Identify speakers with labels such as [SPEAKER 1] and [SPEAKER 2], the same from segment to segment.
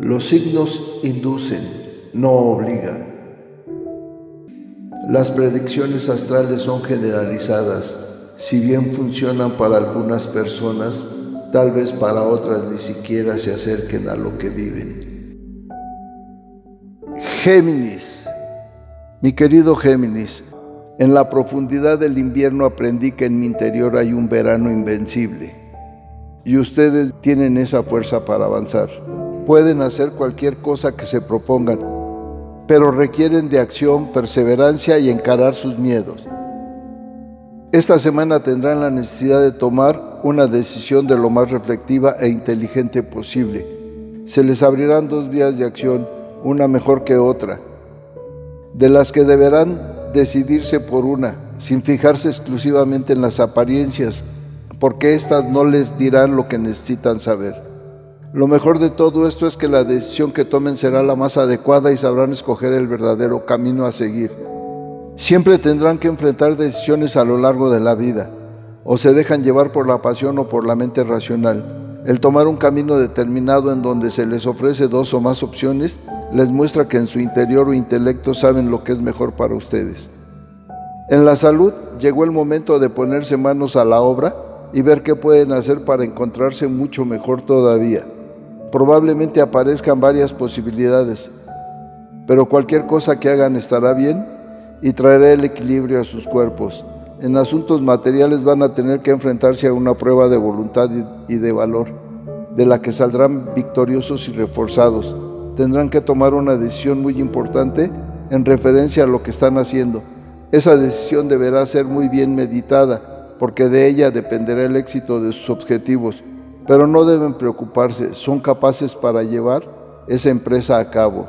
[SPEAKER 1] Los signos inducen, no obligan. Las predicciones astrales son generalizadas. Si bien funcionan para algunas personas, tal vez para otras ni siquiera se acerquen a lo que viven. Géminis. Mi querido Géminis, en la profundidad del invierno aprendí que en mi interior hay un verano invencible y ustedes tienen esa fuerza para avanzar. Pueden hacer cualquier cosa que se propongan, pero requieren de acción, perseverancia y encarar sus miedos. Esta semana tendrán la necesidad de tomar una decisión de lo más reflectiva e inteligente posible. Se les abrirán dos vías de acción, una mejor que otra, de las que deberán decidirse por una, sin fijarse exclusivamente en las apariencias, porque éstas no les dirán lo que necesitan saber. Lo mejor de todo esto es que la decisión que tomen será la más adecuada y sabrán escoger el verdadero camino a seguir. Siempre tendrán que enfrentar decisiones a lo largo de la vida, o se dejan llevar por la pasión o por la mente racional. El tomar un camino determinado en donde se les ofrece dos o más opciones les muestra que en su interior o intelecto saben lo que es mejor para ustedes. En la salud llegó el momento de ponerse manos a la obra y ver qué pueden hacer para encontrarse mucho mejor todavía. Probablemente aparezcan varias posibilidades, pero cualquier cosa que hagan estará bien y traerá el equilibrio a sus cuerpos. En asuntos materiales van a tener que enfrentarse a una prueba de voluntad y de valor, de la que saldrán victoriosos y reforzados tendrán que tomar una decisión muy importante en referencia a lo que están haciendo. Esa decisión deberá ser muy bien meditada, porque de ella dependerá el éxito de sus objetivos. Pero no deben preocuparse, son capaces para llevar esa empresa a cabo.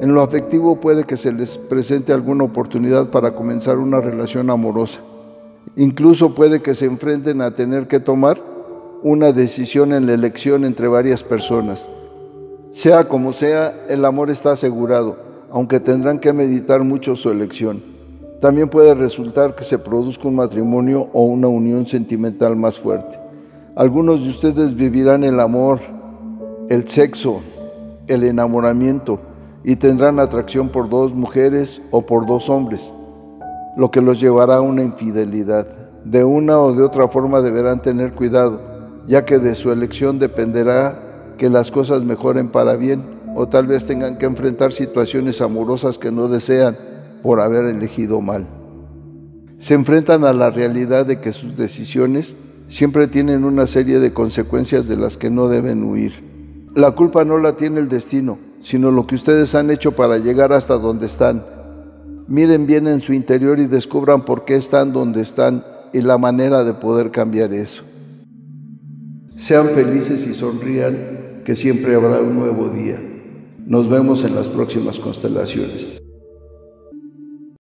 [SPEAKER 1] En lo afectivo puede que se les presente alguna oportunidad para comenzar una relación amorosa. Incluso puede que se enfrenten a tener que tomar una decisión en la elección entre varias personas. Sea como sea, el amor está asegurado, aunque tendrán que meditar mucho su elección. También puede resultar que se produzca un matrimonio o una unión sentimental más fuerte. Algunos de ustedes vivirán el amor, el sexo, el enamoramiento y tendrán atracción por dos mujeres o por dos hombres, lo que los llevará a una infidelidad. De una o de otra forma deberán tener cuidado, ya que de su elección dependerá que las cosas mejoren para bien o tal vez tengan que enfrentar situaciones amorosas que no desean por haber elegido mal. Se enfrentan a la realidad de que sus decisiones siempre tienen una serie de consecuencias de las que no deben huir. La culpa no la tiene el destino, sino lo que ustedes han hecho para llegar hasta donde están. Miren bien en su interior y descubran por qué están donde están y la manera de poder cambiar eso. Sean felices y sonrían que siempre habrá un nuevo día. Nos vemos en las próximas constelaciones.